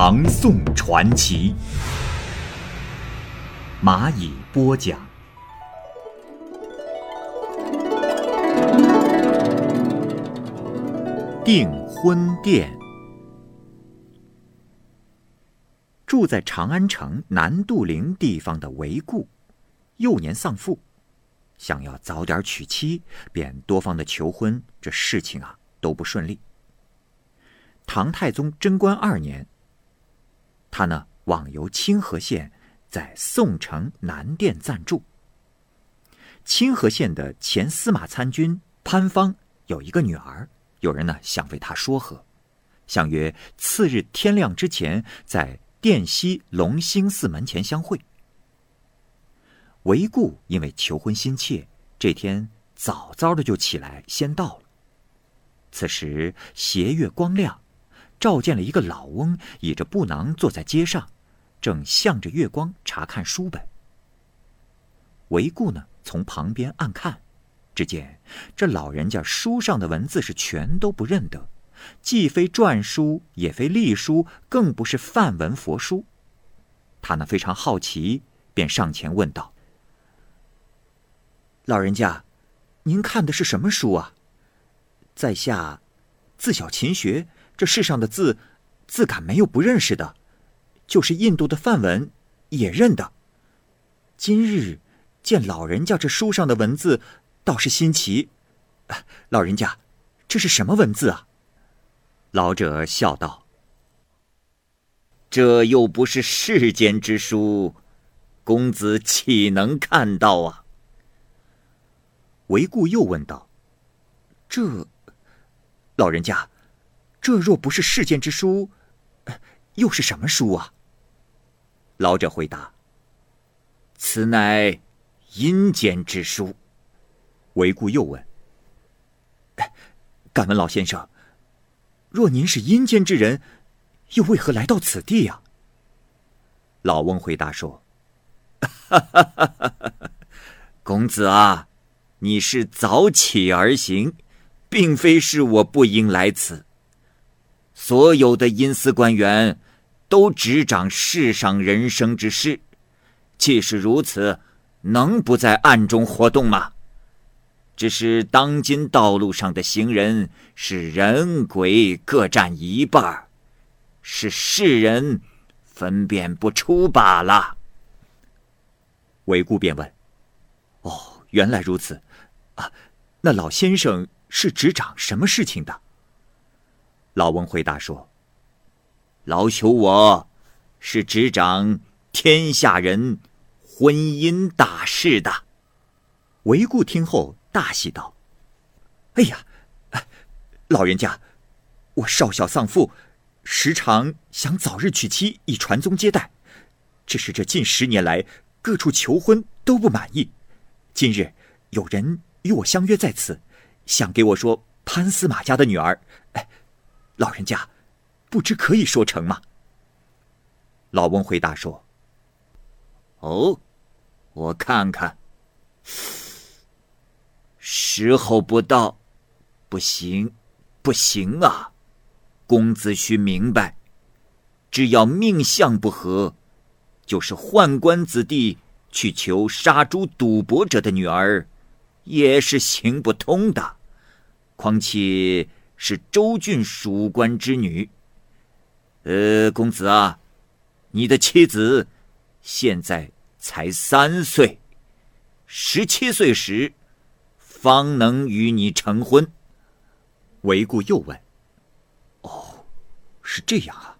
唐宋传奇》，蚂蚁播讲。订婚殿。住在长安城南杜陵地方的韦固，幼年丧父。想要早点娶妻，便多方的求婚，这事情啊都不顺利。唐太宗贞观二年，他呢往游清河县，在宋城南店暂住。清河县的前司马参军潘芳有一个女儿，有人呢想为他说和，相约次日天亮之前在殿西隆兴寺门前相会。韦固因为求婚心切，这天早早的就起来，先到了。此时斜月光亮，照见了一个老翁倚着布囊坐在街上，正向着月光查看书本。韦固呢，从旁边暗看，只见这老人家书上的文字是全都不认得，既非篆书，也非隶书，更不是梵文佛书。他呢非常好奇，便上前问道。老人家，您看的是什么书啊？在下自小勤学，这世上的字，字感没有不认识的，就是印度的梵文也认得。今日见老人家这书上的文字，倒是新奇。老人家，这是什么文字啊？老者笑道：“这又不是世间之书，公子岂能看到啊？”韦固又问道：“这，老人家，这若不是世间之书，又是什么书啊？”老者回答：“此乃阴间之书。”韦固又问：“敢问老先生，若您是阴间之人，又为何来到此地呀？”老翁回答说：“，公子啊。”你是早起而行，并非是我不应来此。所有的阴司官员都执掌世上人生之事，既是如此，能不在暗中活动吗？只是当今道路上的行人是人鬼各占一半是世人分辨不出罢了。韦固便问：“哦，原来如此。”啊，那老先生是执掌什么事情的？老翁回答说：“老朽我是执掌天下人婚姻大事的。”韦固听后大喜道：“哎呀，老人家，我少小丧父，时常想早日娶妻以传宗接代，只是这近十年来各处求婚都不满意，今日有人。”与我相约在此，想给我说潘司马家的女儿，老人家，不知可以说成吗？老翁回答说：“哦，我看看，时候不到，不行，不行啊！公子须明白，只要命相不合，就是宦官子弟去求杀猪赌博者的女儿。”也是行不通的，况且是周郡属官之女。呃，公子啊，你的妻子现在才三岁，十七岁时方能与你成婚。韦固又问：“哦，是这样啊？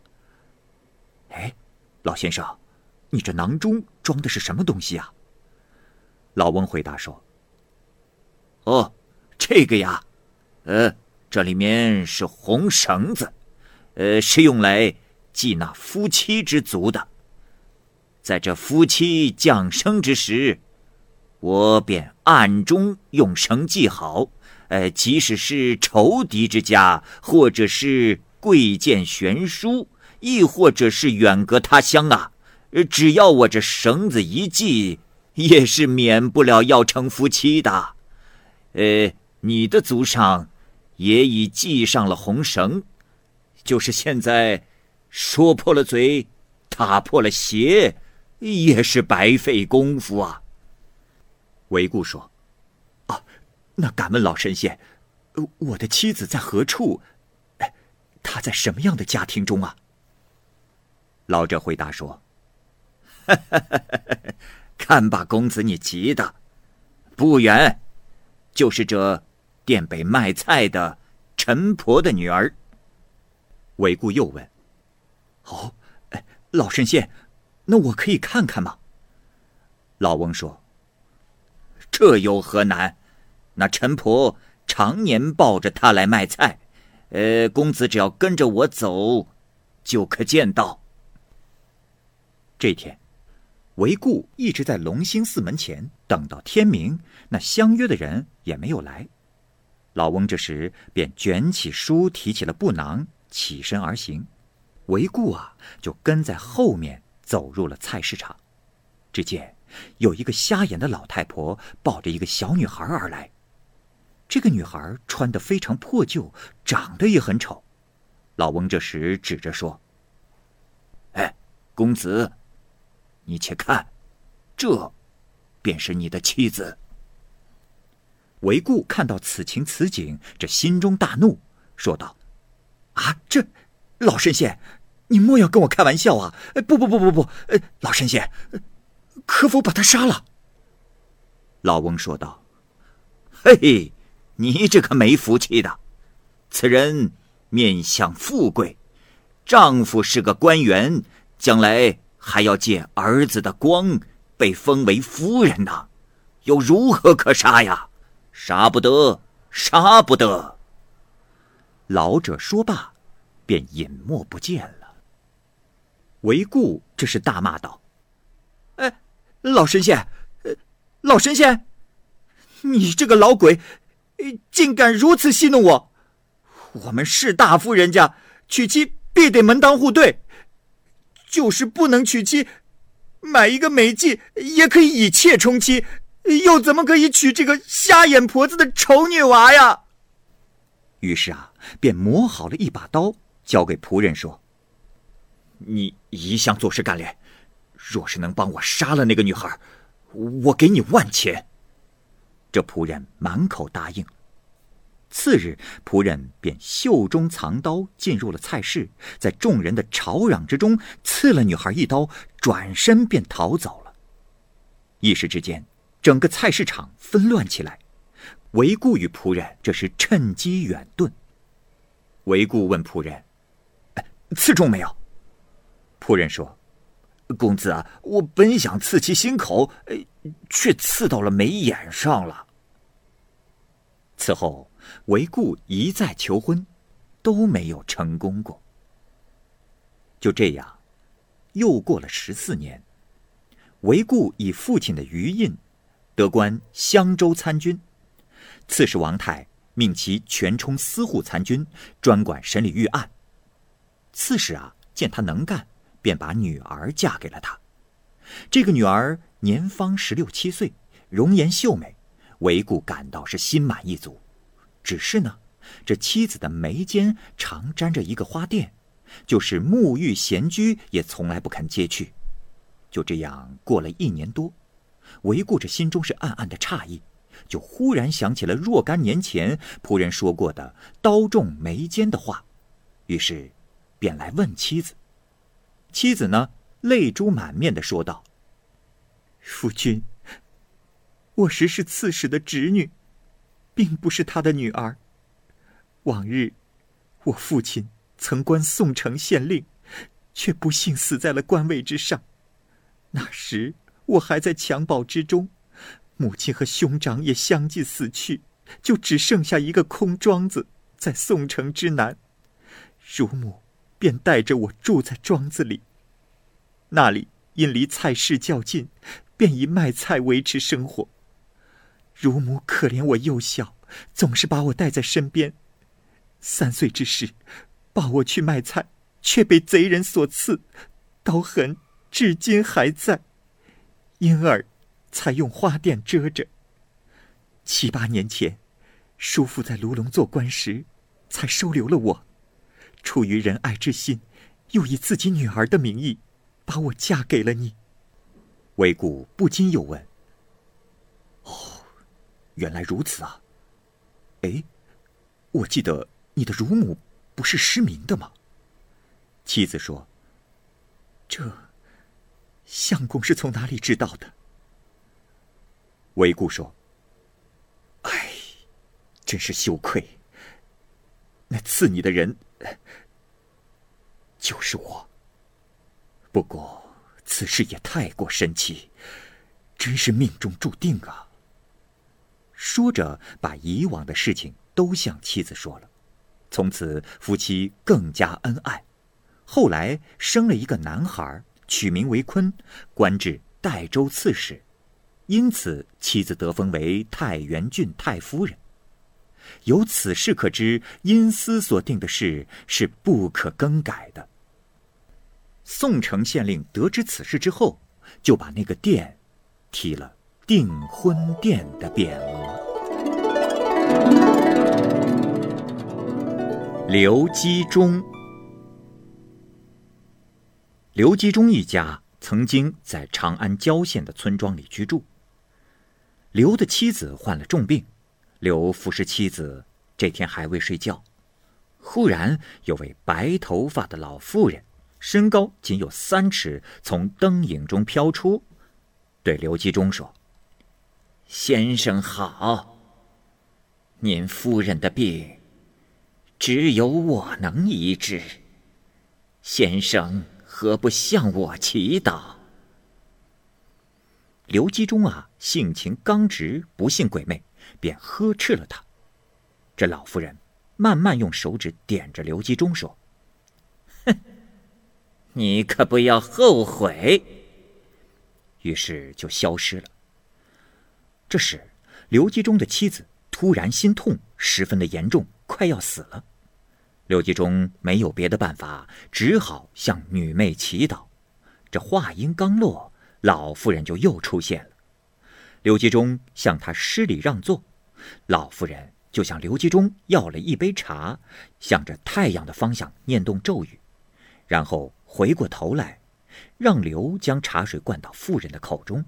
哎，老先生，你这囊中装的是什么东西啊？”老翁回答说。哦，这个呀，呃，这里面是红绳子，呃，是用来祭那夫妻之足的。在这夫妻降生之时，我便暗中用绳系好。呃，即使是仇敌之家，或者是贵贱悬殊，亦或者是远隔他乡啊，只要我这绳子一系，也是免不了要成夫妻的。呃，你的祖上也已系上了红绳，就是现在说破了嘴，打破了鞋。也是白费功夫啊。韦固说：“啊，那敢问老神仙，我的妻子在何处？她在什么样的家庭中啊？”老者回答说：“ 看把公子你急的，不远，就是这店北卖菜的陈婆的女儿。”韦固又问：“哦，哎，老神仙。”那我可以看看吗？老翁说：“这有何难？那陈婆常年抱着他来卖菜，呃，公子只要跟着我走，就可见到。”这天，韦固一直在龙兴寺门前等到天明，那相约的人也没有来。老翁这时便卷起书，提起了布囊，起身而行。韦固啊，就跟在后面。走入了菜市场，只见有一个瞎眼的老太婆抱着一个小女孩而来。这个女孩穿得非常破旧，长得也很丑。老翁这时指着说：“哎，公子，你且看，这便是你的妻子。”韦固看到此情此景，这心中大怒，说道：“啊，这老神仙！”你莫要跟我开玩笑啊！不不不不不，老神仙，可否把他杀了？老翁说道：“嘿，你这个没福气的，此人面相富贵，丈夫是个官员，将来还要借儿子的光，被封为夫人呢，又如何可杀呀？杀不得，杀不得！”老者说罢，便隐没不见了。韦固这是大骂道：“哎，老神仙，老神仙，你这个老鬼，竟敢如此戏弄我！我们士大夫人家娶妻必得门当户对，就是不能娶妻，买一个美妓也可以以妾充妻，又怎么可以娶这个瞎眼婆子的丑女娃呀？”于是啊，便磨好了一把刀，交给仆人说。你一向做事干练，若是能帮我杀了那个女孩，我给你万钱。这仆人满口答应。次日，仆人便袖中藏刀，进入了菜市，在众人的吵嚷之中，刺了女孩一刀，转身便逃走了。一时之间，整个菜市场纷乱起来。韦固与仆人这是趁机远遁。韦固问仆人：“刺中没有？”仆人说：“公子啊，我本想刺其心口，却刺到了眉眼上了。”此后，韦固一再求婚，都没有成功过。就这样，又过了十四年，韦固以父亲的余印，得官襄州参军。刺史王泰命其全充司户参军，专管审理御案。刺史啊，见他能干。便把女儿嫁给了他。这个女儿年方十六七岁，容颜秀美，韦固感到是心满意足。只是呢，这妻子的眉间常沾着一个花钿，就是沐浴闲居也从来不肯揭去。就这样过了一年多，回顾着心中是暗暗的诧异，就忽然想起了若干年前仆人说过的“刀中眉间”的话，于是便来问妻子。妻子呢，泪珠满面的说道：“夫君，我实是刺史的侄女，并不是他的女儿。往日，我父亲曾官宋城县令，却不幸死在了官位之上。那时我还在襁褓之中，母亲和兄长也相继死去，就只剩下一个空庄子在宋城之南。乳母。”便带着我住在庄子里。那里因离菜市较近，便以卖菜维持生活。乳母可怜我幼小，总是把我带在身边。三岁之时，抱我去卖菜，却被贼人所刺，刀痕至今还在，因而才用花钿遮着。七八年前，叔父在卢龙做官时，才收留了我。出于仁爱之心，又以自己女儿的名义，把我嫁给了你。韦固不禁又问：“哦，原来如此啊！哎，我记得你的乳母不是失明的吗？”妻子说：“这相公是从哪里知道的？”韦固说。唉，真是羞愧。那刺你的人就是我。不过此事也太过神奇，真是命中注定啊！说着，把以往的事情都向妻子说了。从此夫妻更加恩爱。后来生了一个男孩，取名为坤，官至代州刺史。因此，妻子得封为太原郡太夫人。由此事可知，因私所定的事是不可更改的。宋城县令得知此事之后，就把那个殿提了订婚殿的匾额。刘基忠，刘基忠一家曾经在长安郊县的村庄里居住。刘的妻子患了重病，刘服侍妻子这天还未睡觉，忽然有位白头发的老妇人，身高仅有三尺，从灯影中飘出，对刘基忠说：“先生好，您夫人的病，只有我能医治，先生何不向我祈祷？”刘基忠啊，性情刚直，不信鬼魅，便呵斥了他。这老妇人慢慢用手指点着刘基忠说：“哼，你可不要后悔。”于是就消失了。这时，刘基忠的妻子突然心痛，十分的严重，快要死了。刘基忠没有别的办法，只好向女妹祈祷。这话音刚落。老妇人就又出现了，刘基忠向她施礼让座，老妇人就向刘基忠要了一杯茶，向着太阳的方向念动咒语，然后回过头来，让刘将茶水灌到妇人的口中。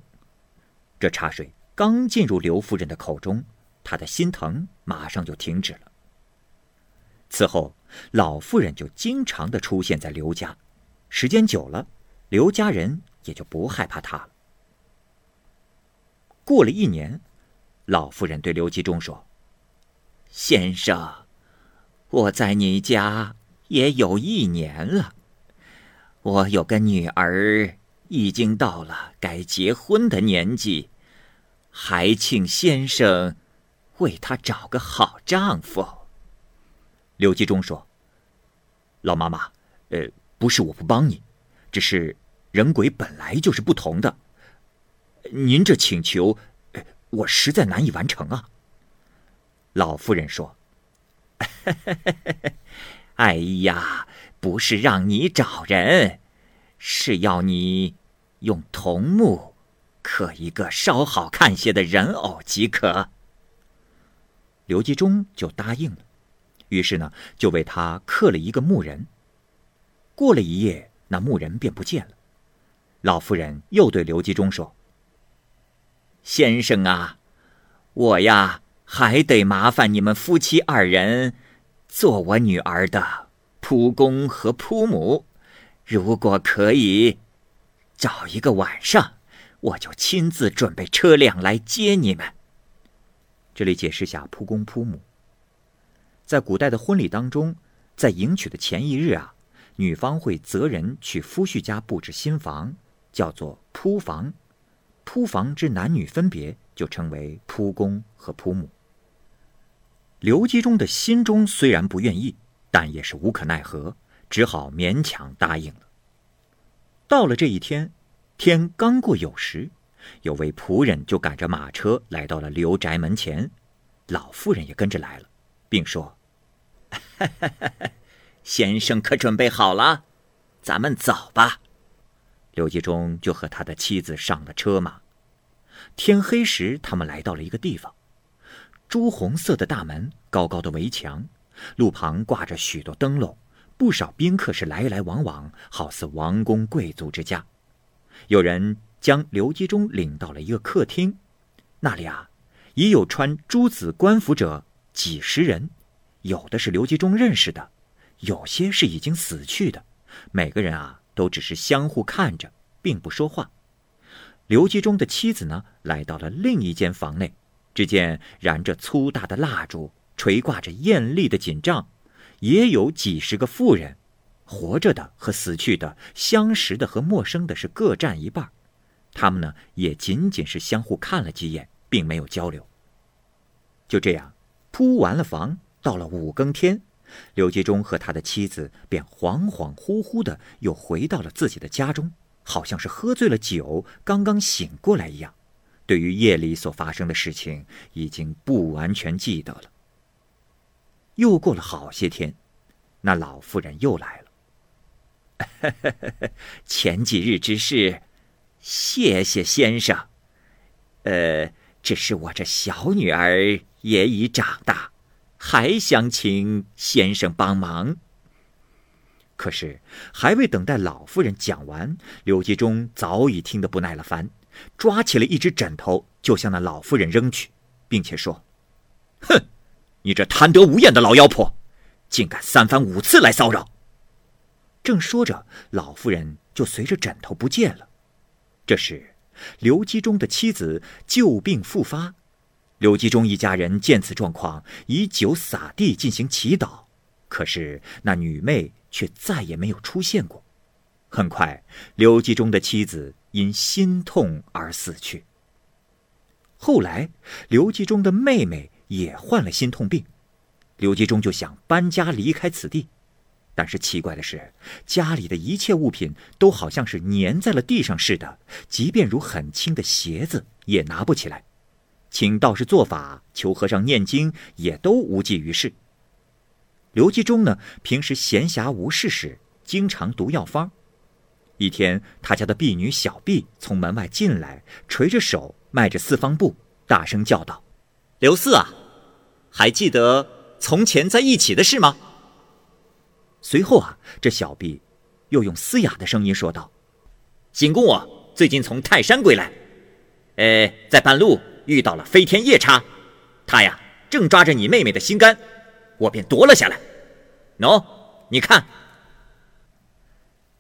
这茶水刚进入刘夫人的口中，她的心疼马上就停止了。此后，老妇人就经常的出现在刘家，时间久了，刘家人。也就不害怕她了。过了一年，老妇人对刘基忠说：“先生，我在你家也有一年了，我有个女儿，已经到了该结婚的年纪，还请先生为她找个好丈夫。”刘基忠说：“老妈妈，呃，不是我不帮你，只是……”人鬼本来就是不同的，您这请求，我实在难以完成啊。老夫人说：“ 哎呀，不是让你找人，是要你用桐木刻一个稍好看些的人偶即可。”刘基忠就答应了，于是呢，就为他刻了一个木人。过了一夜，那木人便不见了。老妇人又对刘基忠说：“先生啊，我呀还得麻烦你们夫妻二人，做我女儿的仆公和仆母。如果可以，找一个晚上，我就亲自准备车辆来接你们。”这里解释下仆公仆母。在古代的婚礼当中，在迎娶的前一日啊，女方会择人去夫婿家布置新房。叫做铺房，铺房之男女分别就称为铺公和铺母。刘基忠的心中虽然不愿意，但也是无可奈何，只好勉强答应了。到了这一天，天刚过酉时，有位仆人就赶着马车来到了刘宅门前，老妇人也跟着来了，并说：“ 先生可准备好了？咱们走吧。”刘继忠就和他的妻子上了车马。天黑时，他们来到了一个地方，朱红色的大门，高高的围墙，路旁挂着许多灯笼，不少宾客是来来往往，好似王公贵族之家。有人将刘基忠领到了一个客厅，那里啊，已有穿朱紫官服者几十人，有的是刘吉忠认识的，有些是已经死去的，每个人啊，都只是相互看着，并不说话。刘吉忠的妻子呢，来到了另一间房内，只见燃着粗大的蜡烛，垂挂着艳丽的锦帐，也有几十个妇人，活着的和死去的，相识的和陌生的，是各占一半。他们呢，也仅仅是相互看了几眼，并没有交流。就这样，铺完了房，到了五更天，刘继忠和他的妻子便恍恍惚惚的又回到了自己的家中。好像是喝醉了酒，刚刚醒过来一样，对于夜里所发生的事情已经不完全记得了。又过了好些天，那老妇人又来了。前几日之事，谢谢先生。呃，只是我这小女儿也已长大，还想请先生帮忙。可是，还未等待老妇人讲完，刘基忠早已听得不耐了烦，抓起了一只枕头就向那老妇人扔去，并且说：“哼，你这贪得无厌的老妖婆，竟敢三番五次来骚扰！”正说着，老妇人就随着枕头不见了。这时，刘基忠的妻子旧病复发，刘继忠一家人见此状况，以酒洒地进行祈祷，可是那女魅。却再也没有出现过。很快，刘继忠的妻子因心痛而死去。后来，刘继忠的妹妹也患了心痛病，刘继忠就想搬家离开此地。但是奇怪的是，家里的一切物品都好像是粘在了地上似的，即便如很轻的鞋子也拿不起来。请道士做法，求和尚念经，也都无济于事。刘继忠呢，平时闲暇无事时，经常读药方。一天，他家的婢女小婢从门外进来，垂着手，迈着四方步，大声叫道：“刘四啊，还记得从前在一起的事吗？”随后啊，这小婢又用嘶哑的声音说道：“景公我最近从泰山归来，呃，在半路遇到了飞天夜叉，他呀正抓着你妹妹的心肝。”我便夺了下来。喏，你看。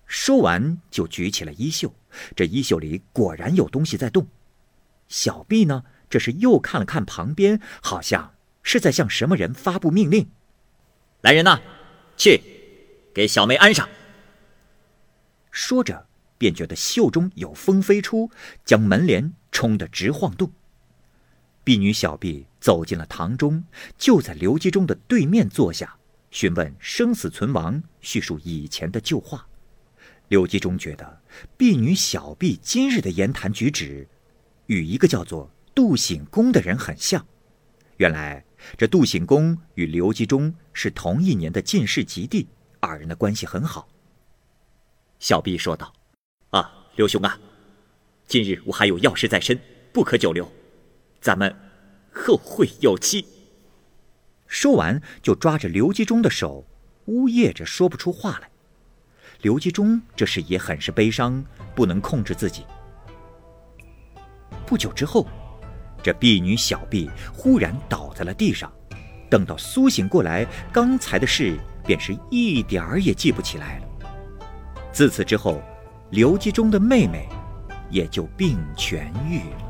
说完，就举起了衣袖，这衣袖里果然有东西在动。小毕呢，这是又看了看旁边，好像是在向什么人发布命令。来人呐，去，给小妹安上。说着，便觉得袖中有风飞出，将门帘冲得直晃动。婢女小婢走进了堂中，就在刘基忠的对面坐下，询问生死存亡，叙述以前的旧话。刘基忠觉得婢女小婢今日的言谈举止，与一个叫做杜醒公的人很像。原来这杜醒公与刘基忠是同一年的进士及第，二人的关系很好。小婢说道：“啊，刘兄啊，今日我还有要事在身，不可久留。”咱们后会有期。说完，就抓着刘基忠的手，呜咽着说不出话来。刘基忠这时也很是悲伤，不能控制自己。不久之后，这婢女小婢忽然倒在了地上，等到苏醒过来，刚才的事便是一点儿也记不起来了。自此之后，刘基忠的妹妹也就病痊愈了。